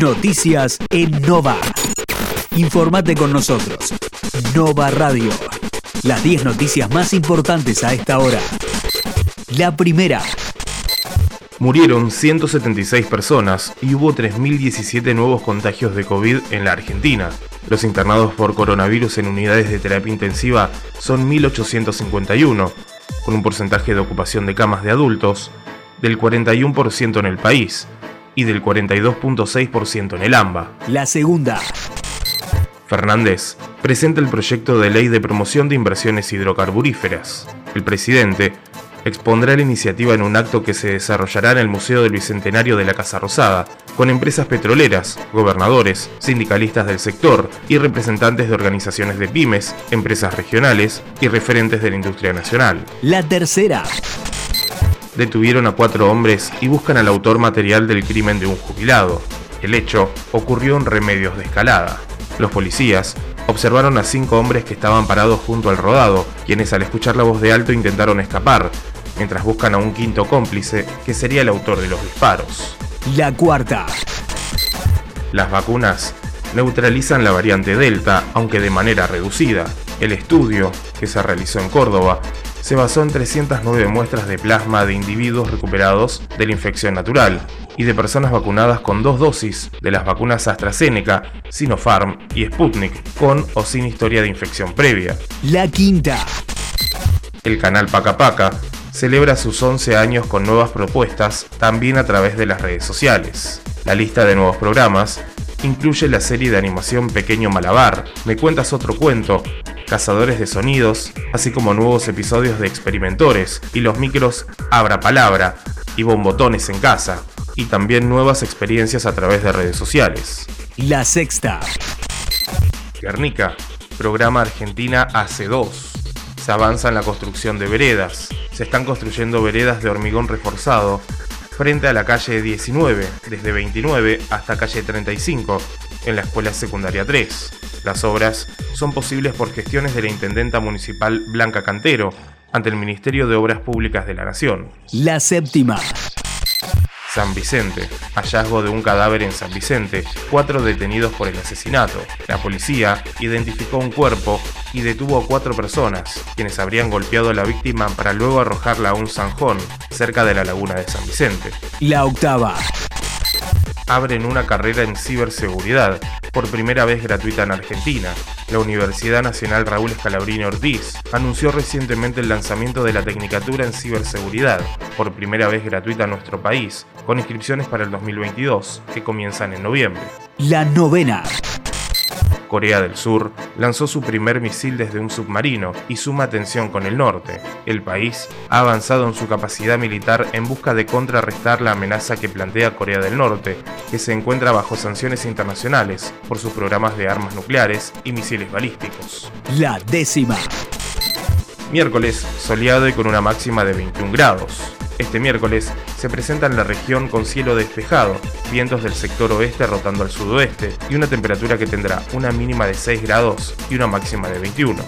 Noticias en Nova. Informate con nosotros. Nova Radio. Las 10 noticias más importantes a esta hora. La primera. Murieron 176 personas y hubo 3.017 nuevos contagios de COVID en la Argentina. Los internados por coronavirus en unidades de terapia intensiva son 1.851, con un porcentaje de ocupación de camas de adultos del 41% en el país y del 42.6% en el AMBA. La segunda. Fernández presenta el proyecto de ley de promoción de inversiones hidrocarburíferas. El presidente expondrá la iniciativa en un acto que se desarrollará en el Museo del Bicentenario de la Casa Rosada, con empresas petroleras, gobernadores, sindicalistas del sector y representantes de organizaciones de pymes, empresas regionales y referentes de la industria nacional. La tercera. Detuvieron a cuatro hombres y buscan al autor material del crimen de un jubilado. El hecho ocurrió en Remedios de Escalada. Los policías observaron a cinco hombres que estaban parados junto al rodado, quienes al escuchar la voz de alto intentaron escapar, mientras buscan a un quinto cómplice, que sería el autor de los disparos. La cuarta. Las vacunas neutralizan la variante Delta, aunque de manera reducida. El estudio, que se realizó en Córdoba, se basó en 309 muestras de plasma de individuos recuperados de la infección natural y de personas vacunadas con dos dosis de las vacunas AstraZeneca, Sinopharm y Sputnik, con o sin historia de infección previa. La quinta. El canal Paca Paca celebra sus 11 años con nuevas propuestas, también a través de las redes sociales. La lista de nuevos programas incluye la serie de animación Pequeño Malabar, Me Cuentas Otro Cuento, Cazadores de Sonidos, así como nuevos episodios de Experimentores y los micros Abra Palabra y Bombotones en Casa, y también nuevas experiencias a través de redes sociales. La sexta. Guernica, programa Argentina AC2. Se avanza en la construcción de veredas. Se están construyendo veredas de hormigón reforzado frente a la calle 19, desde 29 hasta calle 35, en la escuela secundaria 3. Las obras son posibles por gestiones de la Intendenta Municipal Blanca Cantero ante el Ministerio de Obras Públicas de la Nación. La séptima. San Vicente. Hallazgo de un cadáver en San Vicente. Cuatro detenidos por el asesinato. La policía identificó un cuerpo y detuvo a cuatro personas, quienes habrían golpeado a la víctima para luego arrojarla a un zanjón cerca de la laguna de San Vicente. La octava abren una carrera en ciberseguridad, por primera vez gratuita en Argentina. La Universidad Nacional Raúl Escalabrini Ortiz anunció recientemente el lanzamiento de la Tecnicatura en Ciberseguridad, por primera vez gratuita en nuestro país, con inscripciones para el 2022, que comienzan en noviembre. La novena. Corea del Sur lanzó su primer misil desde un submarino y suma tensión con el norte. El país ha avanzado en su capacidad militar en busca de contrarrestar la amenaza que plantea Corea del Norte, que se encuentra bajo sanciones internacionales por sus programas de armas nucleares y misiles balísticos. La décima. Miércoles, soleado y con una máxima de 21 grados. Este miércoles se presenta en la región con cielo despejado, vientos del sector oeste rotando al sudoeste y una temperatura que tendrá una mínima de 6 grados y una máxima de 21.